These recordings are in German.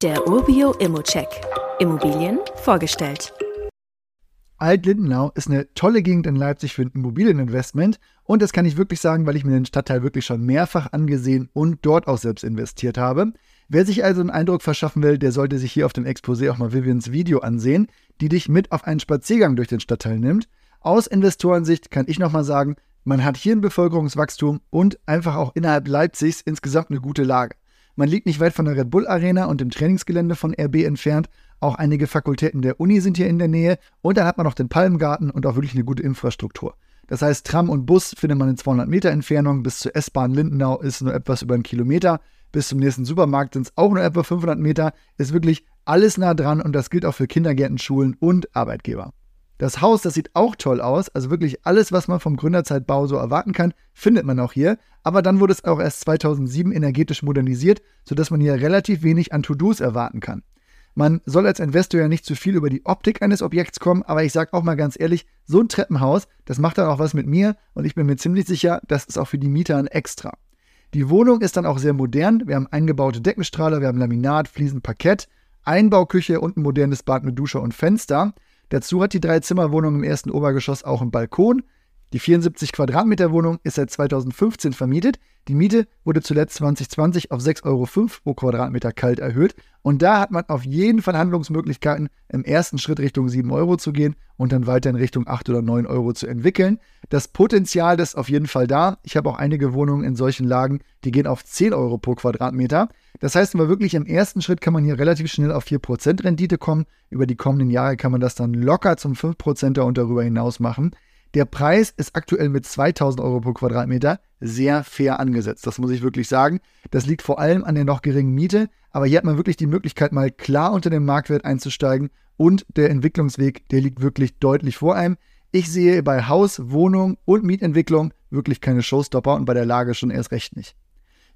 Der Urbio Immocheck. Immobilien vorgestellt. Alt-Lindenau ist eine tolle Gegend in Leipzig für ein Immobilieninvestment und das kann ich wirklich sagen, weil ich mir den Stadtteil wirklich schon mehrfach angesehen und dort auch selbst investiert habe. Wer sich also einen Eindruck verschaffen will, der sollte sich hier auf dem Exposé auch mal Vivians Video ansehen, die dich mit auf einen Spaziergang durch den Stadtteil nimmt. Aus Investorensicht kann ich nochmal sagen, man hat hier ein Bevölkerungswachstum und einfach auch innerhalb Leipzigs insgesamt eine gute Lage. Man liegt nicht weit von der Red Bull Arena und dem Trainingsgelände von RB entfernt auch einige Fakultäten der Uni sind hier in der Nähe. Und dann hat man noch den Palmgarten und auch wirklich eine gute Infrastruktur. Das heißt, Tram und Bus findet man in 200 Meter Entfernung. Bis zur S-Bahn Lindenau ist nur etwas über einen Kilometer. Bis zum nächsten Supermarkt sind es auch nur etwa 500 Meter. Ist wirklich alles nah dran und das gilt auch für Kindergärten, Schulen und Arbeitgeber. Das Haus, das sieht auch toll aus. Also wirklich alles, was man vom Gründerzeitbau so erwarten kann, findet man auch hier. Aber dann wurde es auch erst 2007 energetisch modernisiert, sodass man hier relativ wenig an To-Dos erwarten kann. Man soll als Investor ja nicht zu viel über die Optik eines Objekts kommen, aber ich sage auch mal ganz ehrlich, so ein Treppenhaus, das macht dann auch was mit mir und ich bin mir ziemlich sicher, das ist auch für die Mieter ein Extra. Die Wohnung ist dann auch sehr modern. Wir haben eingebaute Deckenstrahler, wir haben Laminat, Fliesen, Parkett, Einbauküche und ein modernes Bad mit Dusche und Fenster. Dazu hat die Dreizimmerwohnung im ersten Obergeschoss auch einen Balkon. Die 74 Quadratmeter Wohnung ist seit 2015 vermietet. Die Miete wurde zuletzt 2020 auf 6,05 Euro pro Quadratmeter kalt erhöht. Und da hat man auf jeden Fall Handlungsmöglichkeiten, im ersten Schritt Richtung 7 Euro zu gehen und dann weiter in Richtung 8 oder 9 Euro zu entwickeln. Das Potenzial ist auf jeden Fall da. Ich habe auch einige Wohnungen in solchen Lagen, die gehen auf 10 Euro pro Quadratmeter. Das heißt aber wirklich, im ersten Schritt kann man hier relativ schnell auf 4% Rendite kommen. Über die kommenden Jahre kann man das dann locker zum 5%er und darüber hinaus machen. Der Preis ist aktuell mit 2000 Euro pro Quadratmeter sehr fair angesetzt. Das muss ich wirklich sagen. Das liegt vor allem an der noch geringen Miete, aber hier hat man wirklich die Möglichkeit, mal klar unter dem Marktwert einzusteigen und der Entwicklungsweg, der liegt wirklich deutlich vor einem. Ich sehe bei Haus, Wohnung und Mietentwicklung wirklich keine Showstopper und bei der Lage schon erst recht nicht.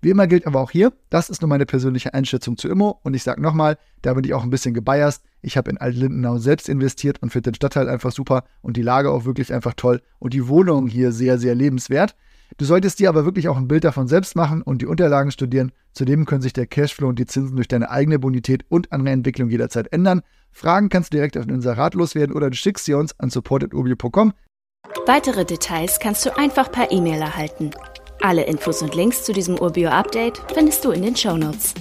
Wie immer gilt aber auch hier, das ist nur meine persönliche Einschätzung zu Immo und ich sage nochmal, da bin ich auch ein bisschen gebiased. Ich habe in Alt-Lindenau selbst investiert und finde den Stadtteil einfach super und die Lage auch wirklich einfach toll und die Wohnung hier sehr, sehr lebenswert. Du solltest dir aber wirklich auch ein Bild davon selbst machen und die Unterlagen studieren. Zudem können sich der Cashflow und die Zinsen durch deine eigene Bonität und andere Entwicklung jederzeit ändern. Fragen kannst du direkt auf den Inserat loswerden oder du schickst sie uns an support.urbio.com. Weitere Details kannst du einfach per E-Mail erhalten. Alle Infos und Links zu diesem Urbio-Update findest du in den Show Notes.